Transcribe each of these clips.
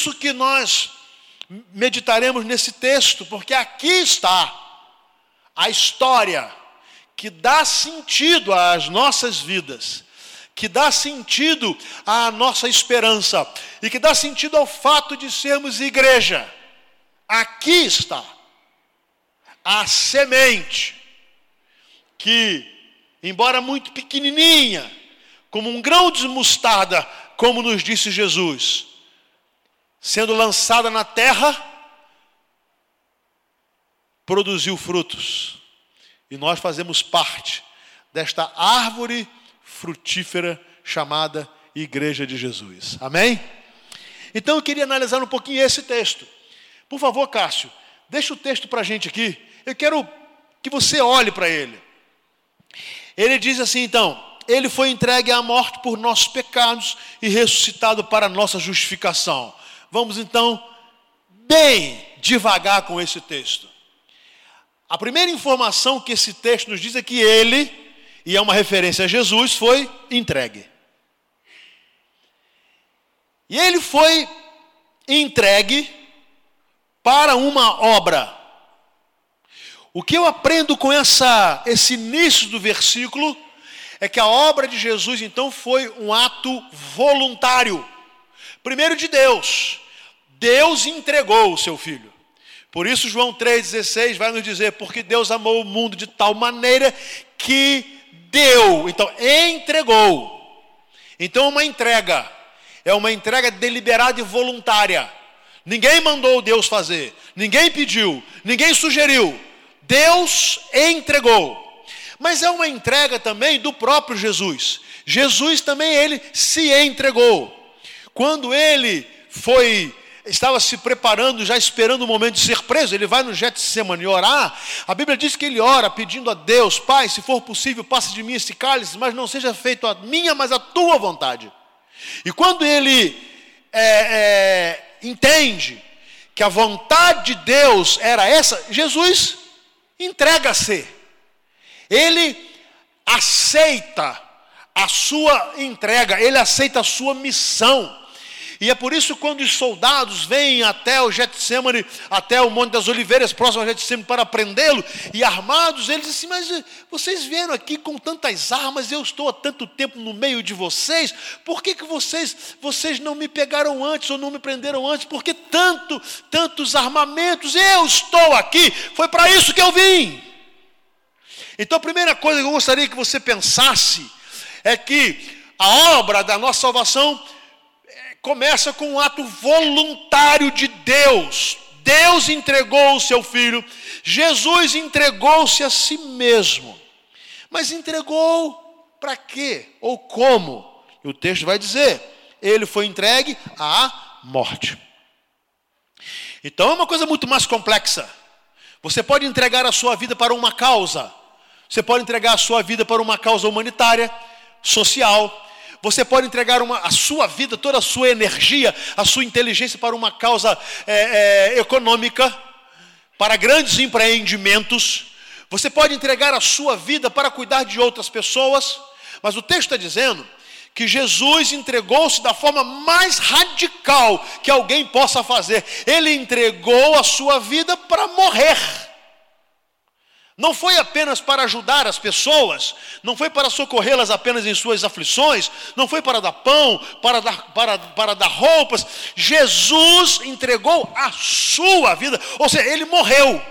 isso que nós meditaremos nesse texto, porque aqui está a história que dá sentido às nossas vidas, que dá sentido à nossa esperança e que dá sentido ao fato de sermos igreja. Aqui está a semente que, embora muito pequenininha, como um grão de mostarda, como nos disse Jesus, sendo lançada na terra, produziu frutos. E nós fazemos parte desta árvore frutífera chamada Igreja de Jesus. Amém? Então eu queria analisar um pouquinho esse texto. Por favor, Cássio, deixa o texto para a gente aqui. Eu quero que você olhe para ele. Ele diz assim então: Ele foi entregue à morte por nossos pecados e ressuscitado para nossa justificação. Vamos então bem devagar com esse texto. A primeira informação que esse texto nos diz é que ele, e é uma referência a Jesus, foi entregue. E ele foi entregue para uma obra. O que eu aprendo com essa, esse início do versículo é que a obra de Jesus então foi um ato voluntário. Primeiro de Deus. Deus entregou o seu filho. Por isso, João 3,16 vai nos dizer: porque Deus amou o mundo de tal maneira que deu, então entregou. Então, uma entrega, é uma entrega deliberada e voluntária. Ninguém mandou Deus fazer, ninguém pediu, ninguém sugeriu. Deus entregou. Mas é uma entrega também do próprio Jesus. Jesus também ele se entregou. Quando ele foi estava se preparando, já esperando o momento de ser preso, ele vai no Getsemane orar, a Bíblia diz que ele ora pedindo a Deus, Pai, se for possível, passe de mim esse cálice, mas não seja feito a minha, mas a tua vontade. E quando ele é, é, entende que a vontade de Deus era essa, Jesus entrega-se. Ele aceita a sua entrega, ele aceita a sua missão. E é por isso quando os soldados vêm até o Getsemane, até o Monte das Oliveiras, próximo ao Getsemane, para prendê-lo, e armados, eles dizem assim, mas eh, vocês vieram aqui com tantas armas, eu estou há tanto tempo no meio de vocês, por que, que vocês, vocês não me pegaram antes ou não me prenderam antes? Por que tanto, tantos armamentos? Eu estou aqui, foi para isso que eu vim. Então a primeira coisa que eu gostaria que você pensasse é que a obra da nossa salvação começa com um ato voluntário de Deus. Deus entregou o seu filho, Jesus entregou-se a si mesmo. Mas entregou para quê? Ou como? E o texto vai dizer: ele foi entregue à morte. Então é uma coisa muito mais complexa. Você pode entregar a sua vida para uma causa, você pode entregar a sua vida para uma causa humanitária, social, você pode entregar uma, a sua vida, toda a sua energia, a sua inteligência para uma causa é, é, econômica, para grandes empreendimentos. Você pode entregar a sua vida para cuidar de outras pessoas. Mas o texto está dizendo que Jesus entregou-se da forma mais radical que alguém possa fazer. Ele entregou a sua vida para morrer. Não foi apenas para ajudar as pessoas, não foi para socorrê-las apenas em suas aflições, não foi para dar pão, para dar, para, para dar roupas. Jesus entregou a sua vida, ou seja, ele morreu.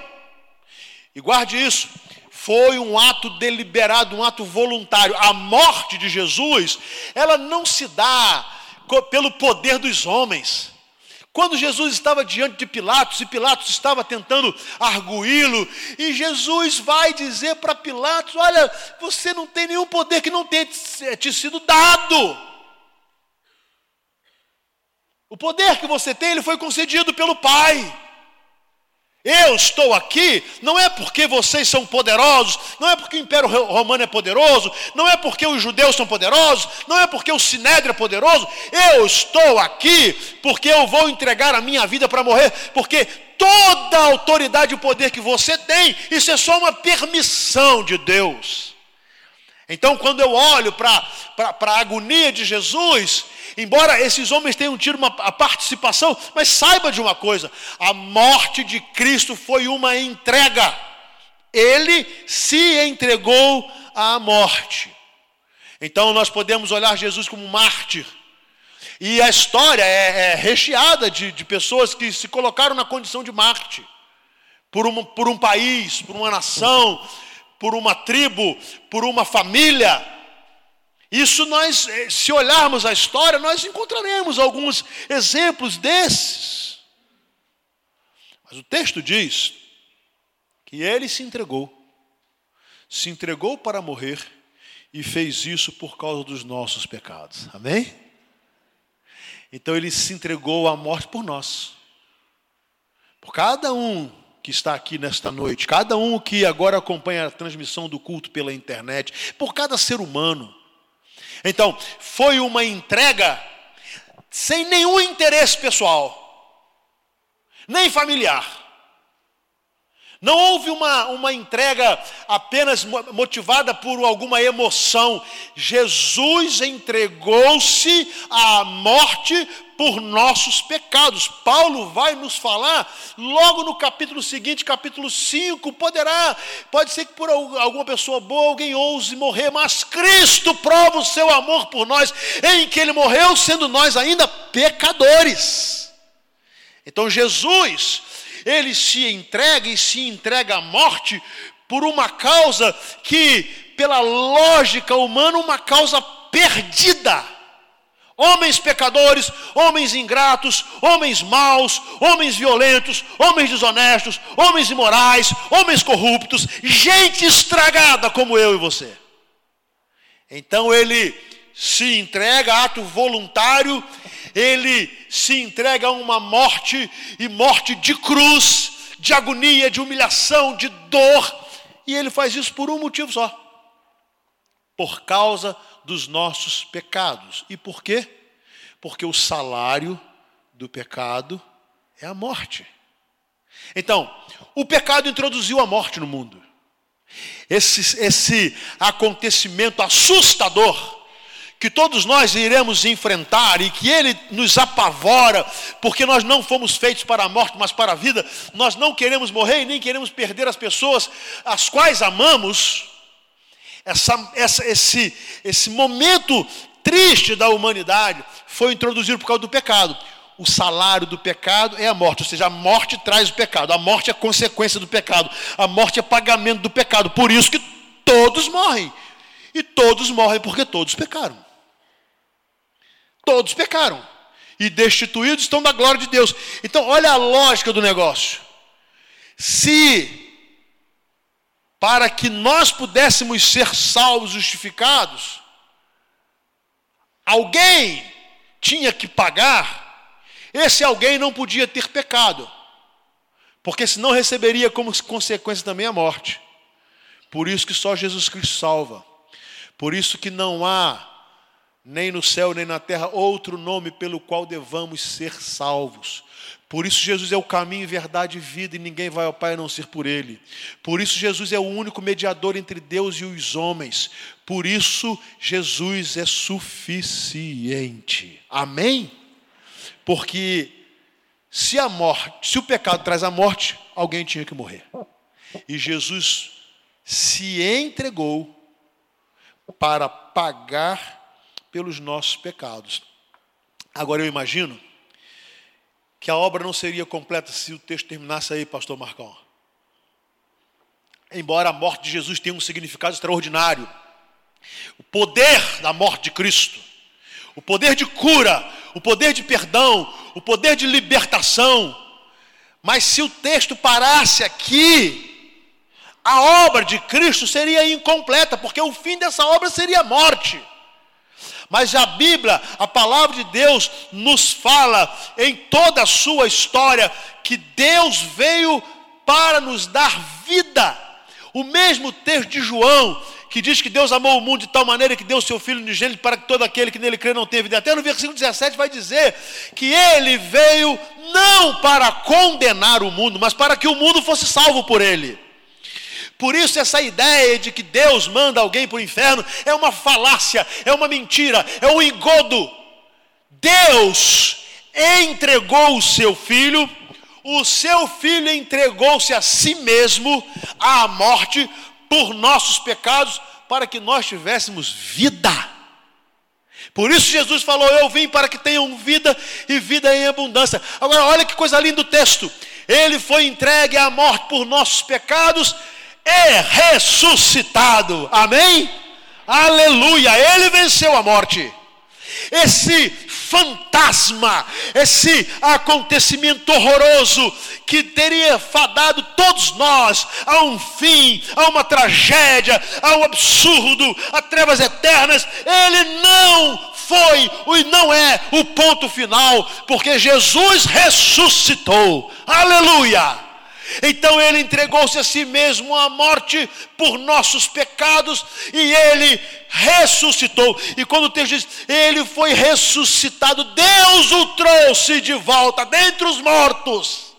E guarde isso, foi um ato deliberado, um ato voluntário. A morte de Jesus, ela não se dá pelo poder dos homens. Quando Jesus estava diante de Pilatos, e Pilatos estava tentando arguí-lo, e Jesus vai dizer para Pilatos: Olha, você não tem nenhum poder que não tenha te sido dado. O poder que você tem, ele foi concedido pelo Pai. Eu estou aqui não é porque vocês são poderosos, não é porque o Império Romano é poderoso, não é porque os judeus são poderosos, não é porque o Sinédrio é poderoso. Eu estou aqui porque eu vou entregar a minha vida para morrer, porque toda a autoridade e o poder que você tem, isso é só uma permissão de Deus. Então, quando eu olho para a agonia de Jesus, embora esses homens tenham tido uma a participação, mas saiba de uma coisa: a morte de Cristo foi uma entrega. Ele se entregou à morte. Então, nós podemos olhar Jesus como mártir. E a história é, é recheada de, de pessoas que se colocaram na condição de mártir por, uma, por um país, por uma nação, por uma tribo, por uma família. Isso nós, eh, se olharmos a história, nós encontraremos alguns exemplos desses. Mas o texto diz que ele se entregou, se entregou para morrer e fez isso por causa dos nossos pecados. Amém? Então ele se entregou à morte por nós. Por cada um que está aqui nesta noite, cada um que agora acompanha a transmissão do culto pela internet, por cada ser humano. Então, foi uma entrega sem nenhum interesse pessoal, nem familiar. Não houve uma, uma entrega apenas motivada por alguma emoção. Jesus entregou-se à morte por nossos pecados. Paulo vai nos falar logo no capítulo seguinte, capítulo 5, poderá, pode ser que por alguma pessoa boa alguém ouse morrer, mas Cristo prova o seu amor por nós, em que ele morreu sendo nós ainda pecadores. Então Jesus ele se entrega e se entrega à morte por uma causa que, pela lógica humana, uma causa perdida. Homens pecadores, homens ingratos, homens maus, homens violentos, homens desonestos, homens imorais, homens corruptos, gente estragada como eu e você. Então ele se entrega, ato voluntário, ele se entrega a uma morte, e morte de cruz, de agonia, de humilhação, de dor, e ele faz isso por um motivo só: por causa dos nossos pecados. E por quê? Porque o salário do pecado é a morte. Então, o pecado introduziu a morte no mundo. Esse, esse acontecimento assustador que todos nós iremos enfrentar e que ele nos apavora, porque nós não fomos feitos para a morte, mas para a vida. Nós não queremos morrer e nem queremos perder as pessoas as quais amamos. Essa, essa, esse, esse momento triste da humanidade foi introduzido por causa do pecado. O salário do pecado é a morte, ou seja, a morte traz o pecado, a morte é consequência do pecado, a morte é pagamento do pecado. Por isso que todos morrem. E todos morrem porque todos pecaram. Todos pecaram e destituídos estão da glória de Deus. Então, olha a lógica do negócio. Se para que nós pudéssemos ser salvos, justificados, alguém tinha que pagar, esse alguém não podia ter pecado, porque senão receberia como consequência também a morte. Por isso que só Jesus Cristo salva. Por isso que não há nem no céu, nem na terra, outro nome pelo qual devamos ser salvos. Por isso, Jesus é o caminho, verdade e vida, e ninguém vai ao Pai a não ser por Ele. Por isso, Jesus é o único mediador entre Deus e os homens. Por isso, Jesus é suficiente. Amém? Porque se a morte, se o pecado traz a morte, alguém tinha que morrer. E Jesus se entregou para pagar pelos nossos pecados. Agora eu imagino que a obra não seria completa se o texto terminasse aí, pastor Marcão. Embora a morte de Jesus tenha um significado extraordinário, o poder da morte de Cristo, o poder de cura, o poder de perdão, o poder de libertação, mas se o texto parasse aqui, a obra de Cristo seria incompleta, porque o fim dessa obra seria a morte. Mas a Bíblia, a palavra de Deus, nos fala em toda a sua história que Deus veio para nos dar vida. O mesmo texto de João, que diz que Deus amou o mundo de tal maneira que deu o seu Filho unigênito para que todo aquele que nele crê não tenha vida. Até no versículo 17 vai dizer que ele veio não para condenar o mundo, mas para que o mundo fosse salvo por ele. Por isso, essa ideia de que Deus manda alguém para o inferno é uma falácia, é uma mentira, é um engodo. Deus entregou o seu filho, o seu filho entregou-se a si mesmo à morte por nossos pecados, para que nós tivéssemos vida. Por isso Jesus falou: Eu vim para que tenham vida e vida em abundância. Agora, olha que coisa linda o texto. Ele foi entregue à morte por nossos pecados e ressuscitado. Amém? Aleluia! Ele venceu a morte. Esse fantasma, esse acontecimento horroroso que teria fadado todos nós a um fim, a uma tragédia, a um absurdo, a trevas eternas, ele não foi e não é o ponto final, porque Jesus ressuscitou. Aleluia! Então ele entregou-se a si mesmo à morte por nossos pecados e ele ressuscitou. E quando o texto diz, ele foi ressuscitado, Deus o trouxe de volta dentre os mortos,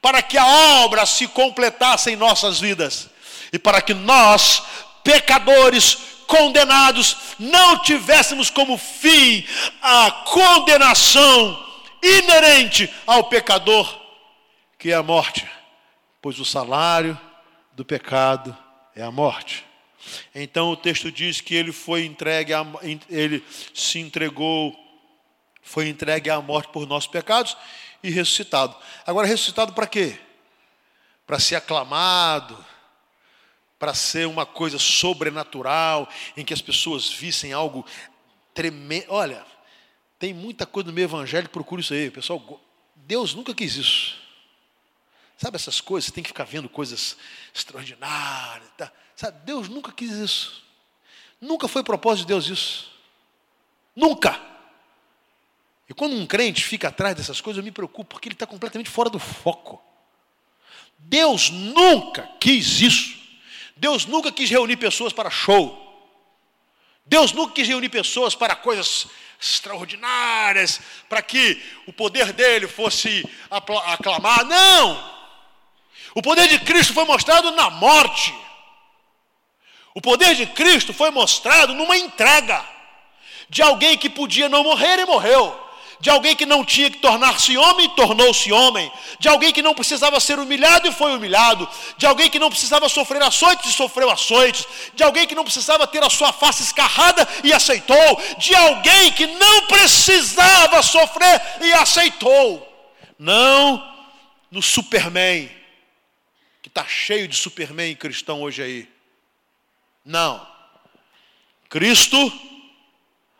para que a obra se completasse em nossas vidas e para que nós, pecadores, condenados, não tivéssemos como fim a condenação inerente ao pecador, que é a morte pois o salário do pecado é a morte. Então o texto diz que ele foi entregue, a, ele se entregou, foi entregue à morte por nossos pecados e ressuscitado. Agora, ressuscitado para quê? Para ser aclamado, para ser uma coisa sobrenatural, em que as pessoas vissem algo tremendo. Olha, tem muita coisa no meio evangélico, procura isso aí, pessoal. Deus nunca quis isso. Sabe essas coisas, você tem que ficar vendo coisas extraordinárias. Tá? Sabe, Deus nunca quis isso. Nunca foi propósito de Deus isso. Nunca. E quando um crente fica atrás dessas coisas, eu me preocupo, porque ele está completamente fora do foco. Deus nunca quis isso. Deus nunca quis reunir pessoas para show. Deus nunca quis reunir pessoas para coisas extraordinárias, para que o poder dele fosse aclamar. Não! O poder de Cristo foi mostrado na morte. O poder de Cristo foi mostrado numa entrega de alguém que podia não morrer e morreu, de alguém que não tinha que tornar-se homem e tornou-se homem, de alguém que não precisava ser humilhado e foi humilhado, de alguém que não precisava sofrer açoites e sofreu açoites, de alguém que não precisava ter a sua face escarrada e aceitou, de alguém que não precisava sofrer e aceitou. Não no Superman está cheio de Superman cristão hoje aí. Não. Cristo,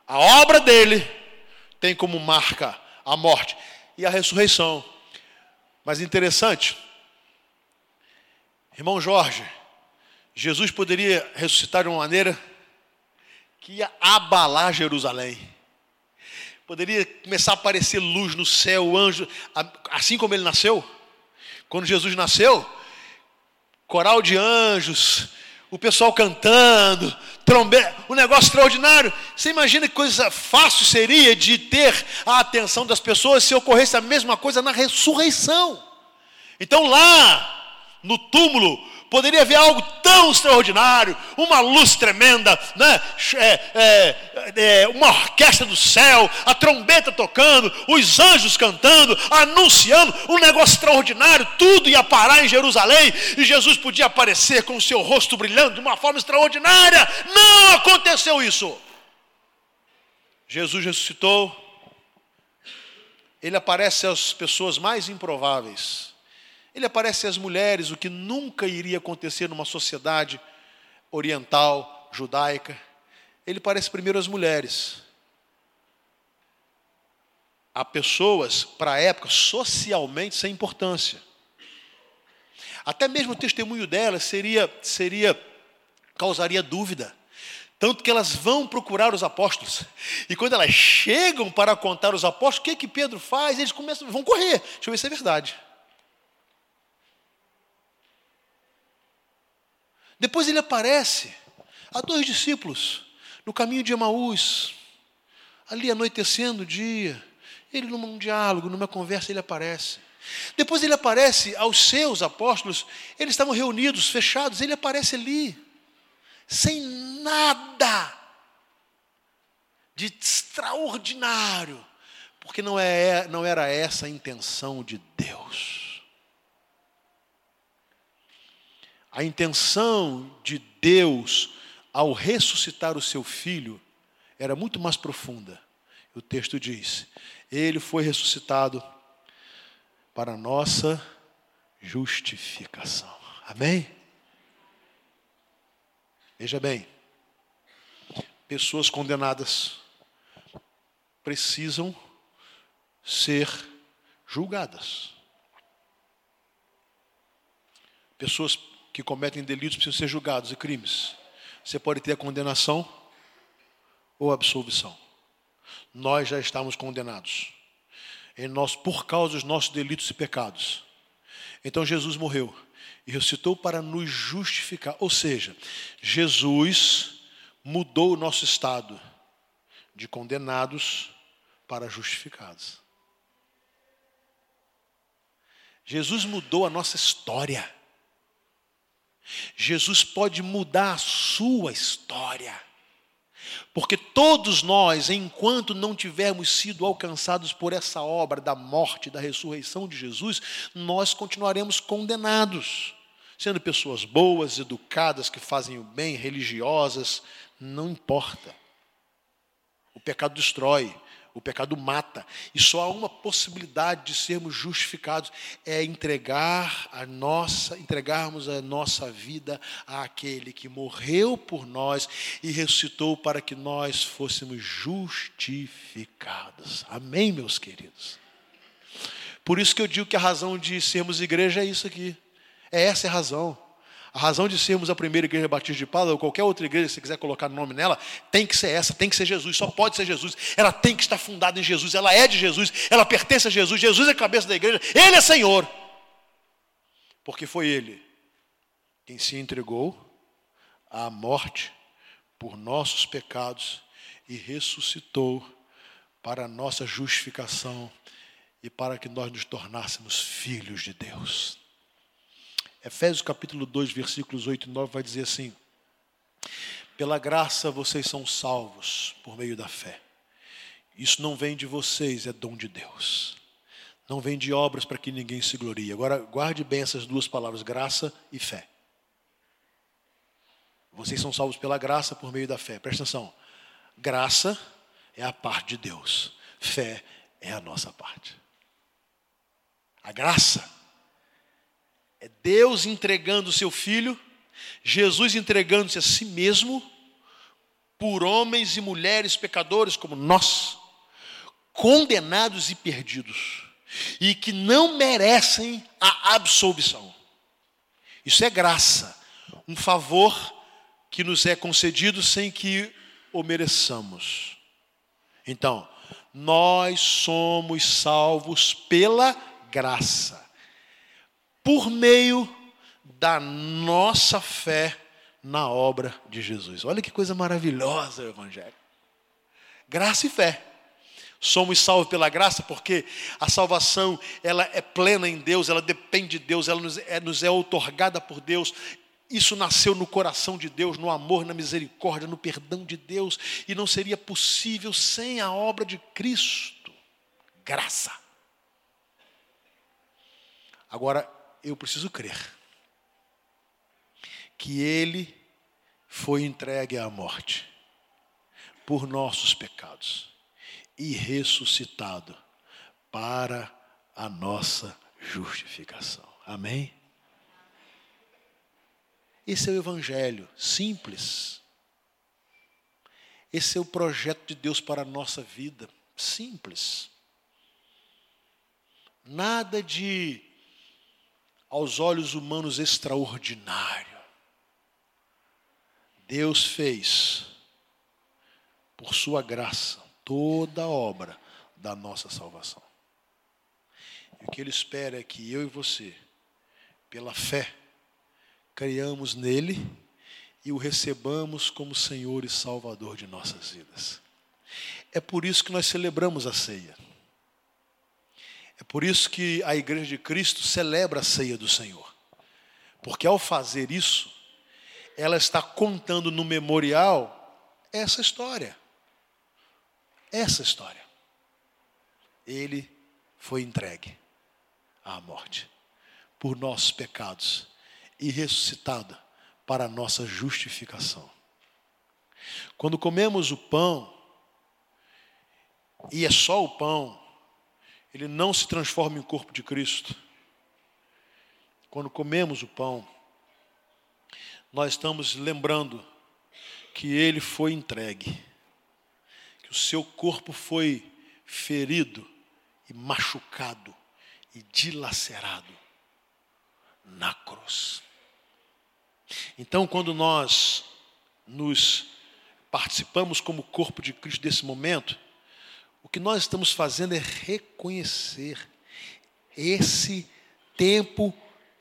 a obra dele, tem como marca a morte e a ressurreição. Mas interessante, irmão Jorge, Jesus poderia ressuscitar de uma maneira que ia abalar Jerusalém. Poderia começar a aparecer luz no céu, anjo, assim como ele nasceu. Quando Jesus nasceu, coral de anjos, o pessoal cantando, trombeta, um negócio extraordinário. Você imagina que coisa fácil seria de ter a atenção das pessoas se ocorresse a mesma coisa na ressurreição. Então lá, no túmulo, poderia haver algo tão extraordinário, uma luz tremenda, né? É, é, é, uma orquestra do céu, a trombeta tocando, os anjos cantando, anunciando, um negócio extraordinário, tudo ia parar em Jerusalém e Jesus podia aparecer com o seu rosto brilhando de uma forma extraordinária. Não aconteceu isso. Jesus ressuscitou, ele aparece às pessoas mais improváveis ele aparece às mulheres, o que nunca iria acontecer numa sociedade oriental, judaica. Ele aparece primeiro às mulheres. Há pessoas, para a época, socialmente sem importância. Até mesmo o testemunho delas seria, seria, causaria dúvida. Tanto que elas vão procurar os apóstolos. E quando elas chegam para contar os apóstolos, o que, que Pedro faz? Eles começam, vão correr. Deixa eu ver se é verdade. Depois ele aparece a dois discípulos no caminho de Emaús, ali anoitecendo o dia. Ele, num diálogo, numa conversa, ele aparece. Depois ele aparece aos seus apóstolos, eles estavam reunidos, fechados, ele aparece ali, sem nada de extraordinário, porque não, é, não era essa a intenção de Deus. A intenção de Deus ao ressuscitar o seu filho era muito mais profunda. O texto diz: Ele foi ressuscitado para nossa justificação. Amém? Veja bem, pessoas condenadas precisam ser julgadas. Pessoas que cometem delitos precisam ser julgados e crimes. Você pode ter a condenação ou a absolvição. Nós já estamos condenados em nós por causa dos nossos delitos e pecados. Então Jesus morreu e ressuscitou para nos justificar. Ou seja, Jesus mudou o nosso estado de condenados para justificados. Jesus mudou a nossa história. Jesus pode mudar a sua história. Porque todos nós, enquanto não tivermos sido alcançados por essa obra da morte, da ressurreição de Jesus, nós continuaremos condenados. Sendo pessoas boas, educadas, que fazem o bem, religiosas, não importa. O pecado destrói, o pecado mata. E só há uma possibilidade de sermos justificados é entregar a nossa, entregarmos a nossa vida àquele que morreu por nós e ressuscitou para que nós fôssemos justificados. Amém, meus queridos. Por isso que eu digo que a razão de sermos igreja é isso aqui. É essa a razão. A razão de sermos a primeira igreja batista de Paulo, ou qualquer outra igreja, se quiser colocar nome nela, tem que ser essa, tem que ser Jesus, só pode ser Jesus. Ela tem que estar fundada em Jesus, ela é de Jesus, ela pertence a Jesus, Jesus é a cabeça da igreja, Ele é Senhor. Porque foi Ele quem se entregou à morte por nossos pecados e ressuscitou para a nossa justificação e para que nós nos tornássemos filhos de Deus. Efésios capítulo 2, versículos 8 e 9 vai dizer assim: Pela graça vocês são salvos por meio da fé. Isso não vem de vocês, é dom de Deus. Não vem de obras para que ninguém se glorie. Agora, guarde bem essas duas palavras, graça e fé. Vocês são salvos pela graça por meio da fé. Presta atenção. Graça é a parte de Deus. Fé é a nossa parte. A graça é Deus entregando o seu filho, Jesus entregando-se a si mesmo por homens e mulheres pecadores como nós, condenados e perdidos, e que não merecem a absolvição. Isso é graça, um favor que nos é concedido sem que o mereçamos. Então, nós somos salvos pela graça por meio da nossa fé na obra de Jesus. Olha que coisa maravilhosa o Evangelho. Graça e fé. Somos salvos pela graça porque a salvação ela é plena em Deus, ela depende de Deus, ela nos é, nos é outorgada por Deus. Isso nasceu no coração de Deus, no amor, na misericórdia, no perdão de Deus, e não seria possível sem a obra de Cristo. Graça. Agora, eu preciso crer que Ele foi entregue à morte por nossos pecados e ressuscitado para a nossa justificação. Amém? Esse é o Evangelho, simples. Esse é o projeto de Deus para a nossa vida, simples. Nada de aos olhos humanos extraordinário. Deus fez, por Sua graça, toda a obra da nossa salvação. E o que Ele espera é que eu e você, pela fé, creiamos nele e o recebamos como Senhor e Salvador de nossas vidas. É por isso que nós celebramos a ceia. É por isso que a igreja de Cristo celebra a ceia do Senhor. Porque ao fazer isso, ela está contando no memorial essa história. Essa história. Ele foi entregue à morte por nossos pecados e ressuscitado para nossa justificação. Quando comemos o pão, e é só o pão, ele não se transforma em corpo de Cristo. Quando comemos o pão, nós estamos lembrando que ele foi entregue, que o seu corpo foi ferido e machucado e dilacerado na cruz. Então, quando nós nos participamos como corpo de Cristo desse momento, que nós estamos fazendo é reconhecer esse tempo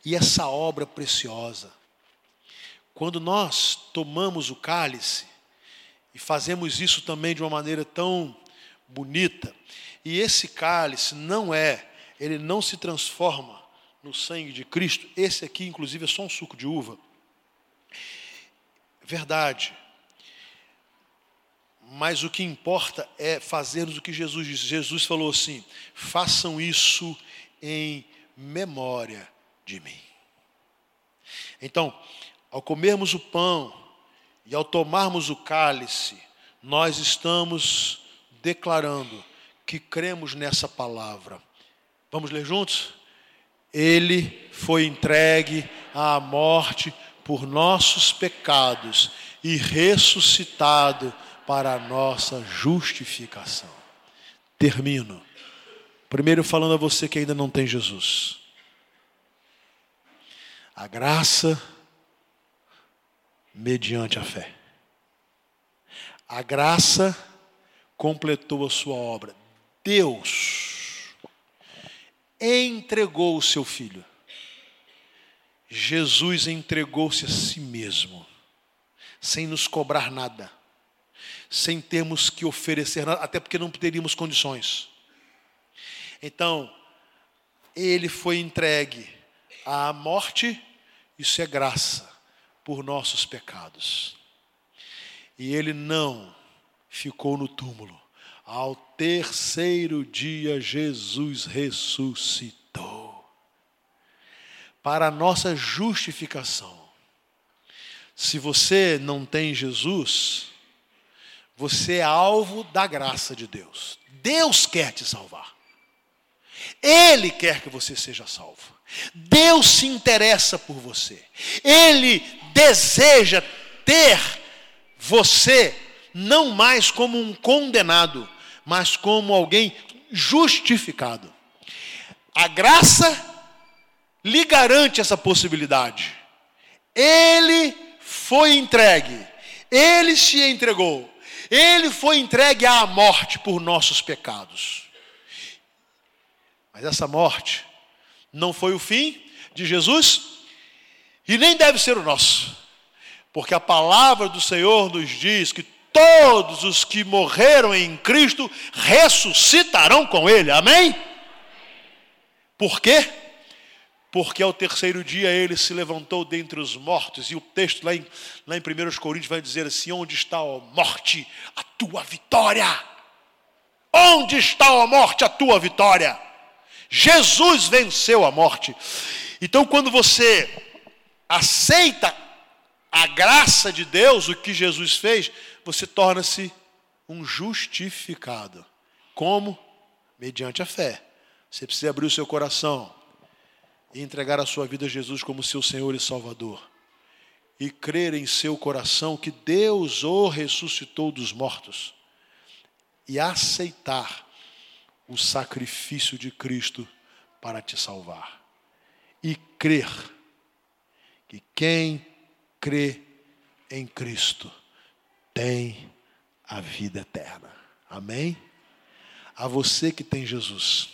e essa obra preciosa. Quando nós tomamos o cálice, e fazemos isso também de uma maneira tão bonita, e esse cálice não é, ele não se transforma no sangue de Cristo, esse aqui, inclusive, é só um suco de uva. Verdade. Mas o que importa é fazermos o que Jesus disse. Jesus falou assim: façam isso em memória de mim. Então, ao comermos o pão e ao tomarmos o cálice, nós estamos declarando que cremos nessa palavra. Vamos ler juntos? Ele foi entregue à morte por nossos pecados e ressuscitado para a nossa justificação. Termino. Primeiro falando a você que ainda não tem Jesus. A graça mediante a fé. A graça completou a sua obra. Deus entregou o seu filho. Jesus entregou-se a si mesmo, sem nos cobrar nada, sem termos que oferecer nada, até porque não teríamos condições. Então, ele foi entregue à morte, isso é graça, por nossos pecados. E ele não ficou no túmulo. Ao terceiro dia, Jesus ressuscitou para a nossa justificação. Se você não tem Jesus, você é alvo da graça de Deus. Deus quer te salvar. Ele quer que você seja salvo. Deus se interessa por você. Ele deseja ter você não mais como um condenado, mas como alguém justificado. A graça lhe garante essa possibilidade. Ele foi entregue, ele se entregou, ele foi entregue à morte por nossos pecados. Mas essa morte não foi o fim de Jesus e nem deve ser o nosso, porque a palavra do Senhor nos diz que todos os que morreram em Cristo ressuscitarão com Ele, amém? Por quê? Porque ao terceiro dia ele se levantou dentre os mortos, e o texto lá em, lá em 1 Coríntios vai dizer assim: Onde está a morte, a tua vitória? Onde está a morte, a tua vitória? Jesus venceu a morte. Então, quando você aceita a graça de Deus, o que Jesus fez, você torna-se um justificado. Como? Mediante a fé. Você precisa abrir o seu coração e entregar a sua vida a Jesus como seu Senhor e Salvador, e crer em seu coração que Deus o ressuscitou dos mortos, e aceitar o sacrifício de Cristo para te salvar, e crer que quem crê em Cristo tem a vida eterna. Amém? A você que tem Jesus,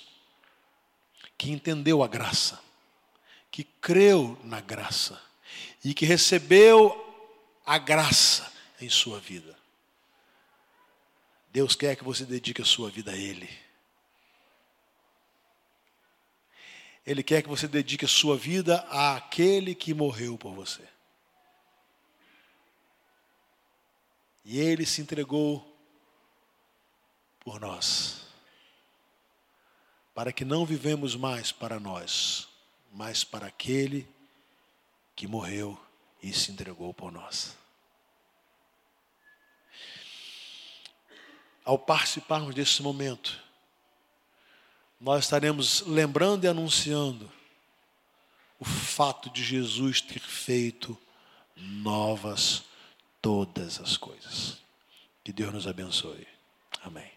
que entendeu a graça, que creu na graça e que recebeu a graça em sua vida. Deus quer que você dedique a sua vida a Ele. Ele quer que você dedique a sua vida àquele que morreu por você. E ele se entregou por nós, para que não vivemos mais para nós, mas para aquele que morreu e se entregou por nós. Ao participarmos desse momento, nós estaremos lembrando e anunciando o fato de Jesus ter feito novas todas as coisas. Que Deus nos abençoe. Amém.